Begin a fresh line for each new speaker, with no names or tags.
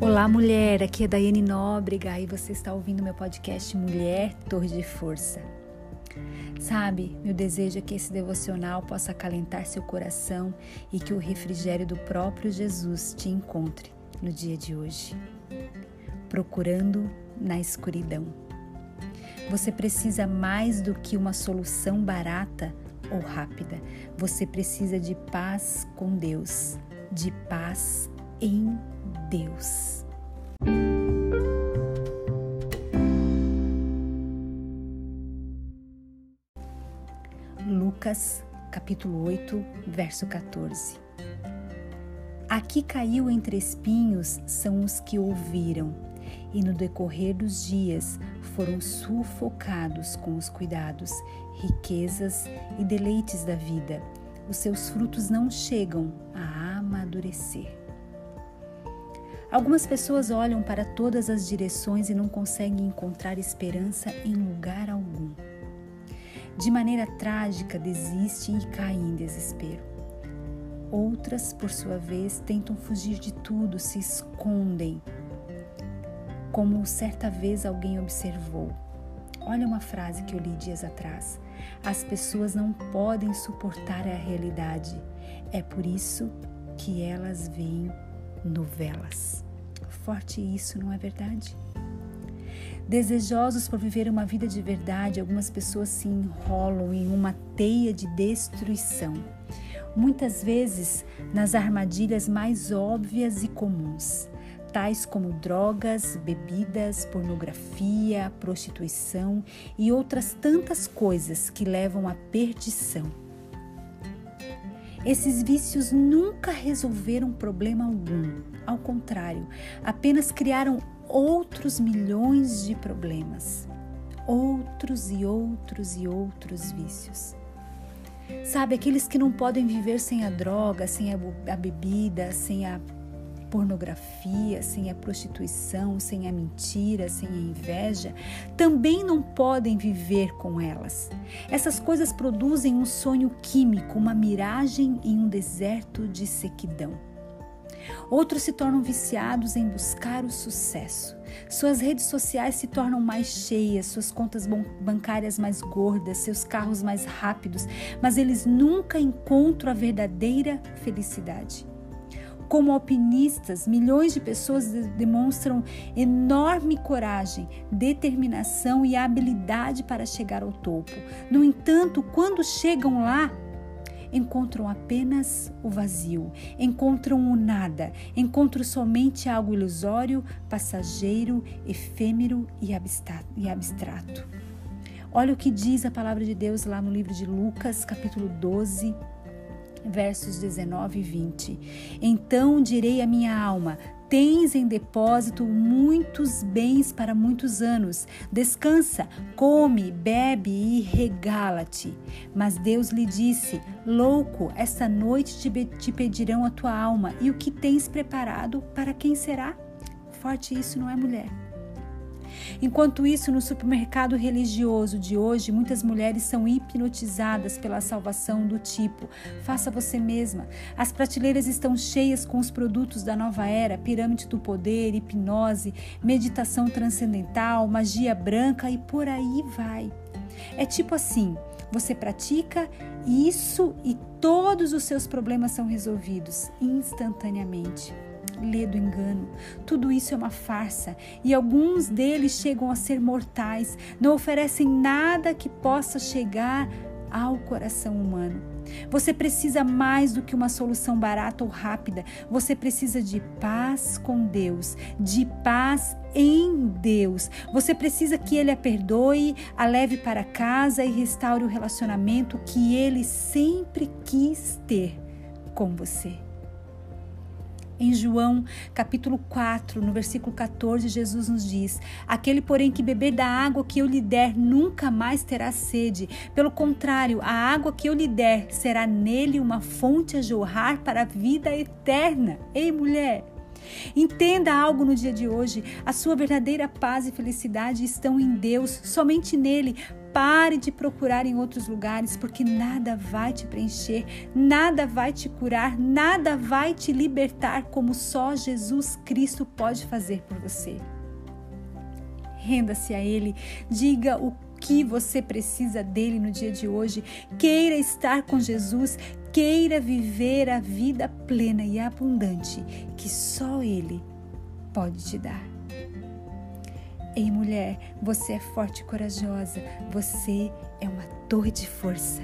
Olá, mulher. Aqui é Daiane Nóbrega e você está ouvindo meu podcast Mulher Torre de Força. Sabe, meu desejo é que esse devocional possa acalentar seu coração e que o refrigério do próprio Jesus te encontre no dia de hoje. Procurando na escuridão. Você precisa mais do que uma solução barata ou rápida. Você precisa de paz com Deus, de paz em Deus. Lucas, capítulo 8, verso 14. Aqui caiu entre espinhos são os que ouviram, e no decorrer dos dias foram sufocados com os cuidados, riquezas e deleites da vida. Os seus frutos não chegam a amadurecer. Algumas pessoas olham para todas as direções e não conseguem encontrar esperança em lugar algum. De maneira trágica, desistem e caem em desespero. Outras, por sua vez, tentam fugir de tudo, se escondem. Como certa vez alguém observou. Olha uma frase que eu li dias atrás. As pessoas não podem suportar a realidade. É por isso que elas veem novelas. Forte isso, não é verdade? Desejosos por viver uma vida de verdade, algumas pessoas se enrolam em uma teia de destruição, muitas vezes nas armadilhas mais óbvias e comuns, tais como drogas, bebidas, pornografia, prostituição e outras tantas coisas que levam à perdição. Esses vícios nunca resolveram problema algum, ao contrário, apenas criaram outros milhões de problemas, outros e outros e outros vícios. Sabe, aqueles que não podem viver sem a droga, sem a, bebida, sem a pornografia, sem a prostituição, sem a mentira, sem a inveja, também não podem viver com elas. Essas coisas produzem um sonho químico, uma miragem em um deserto de sequidão. Outros se tornam viciados em buscar o sucesso. Suas redes sociais se tornam mais cheias, suas contas bancárias mais gordas, seus carros mais rápidos, mas eles nunca encontram a verdadeira felicidade. Como alpinistas, milhões de pessoas demonstram enorme coragem, determinação e habilidade para chegar ao topo. No entanto, quando chegam lá, encontram apenas o vazio, encontram o nada, encontram somente algo ilusório, passageiro, efêmero e abstrato. Olha o que diz a palavra de Deus lá no livro de Lucas, capítulo 12, versos 19 e 20. Então direi à minha alma: Tens em depósito muitos bens para muitos anos. Descansa, come, bebe e regala-te. Mas Deus lhe disse: Louco, esta noite te pedirão a tua alma, e o que tens preparado para quem será? Forte isso, não é, mulher? Enquanto isso, no supermercado religioso de hoje, muitas mulheres são hipnotizadas pela salvação do tipo: faça você mesma. As prateleiras estão cheias com os produtos da nova era, pirâmide do poder, hipnose, meditação transcendental, magia branca e por aí vai. É tipo assim: você pratica isso e todos os seus problemas são resolvidos instantaneamente lê do engano. Tudo isso é uma farsa e alguns deles chegam a ser mortais, não oferecem nada que possa chegar ao coração humano. Você precisa mais do que uma solução barata ou rápida. Você precisa de paz com Deus, de paz em Deus. Você precisa que Ele a perdoe, a leve para casa e restaure o relacionamento que Ele sempre quis ter com você. Em João, capítulo 4, no versículo 14, Jesus nos diz: Aquele, porém, que beber da água que eu lhe der, nunca mais terá sede. Pelo contrário, a água que eu lhe der será nele uma fonte a jorrar para a vida eterna. Ei, mulher! Entenda algo no dia de hoje: a sua verdadeira paz e felicidade estão em Deus, somente nele. Pare de procurar em outros lugares, porque nada vai te preencher, nada vai te curar, nada vai te libertar como só Jesus Cristo pode fazer por você. Renda-se a Ele, diga o que você precisa dele no dia de hoje. Queira estar com Jesus, queira viver a vida plena e abundante que só Ele pode te dar. Ei, mulher, você é forte e corajosa, você é uma torre de força.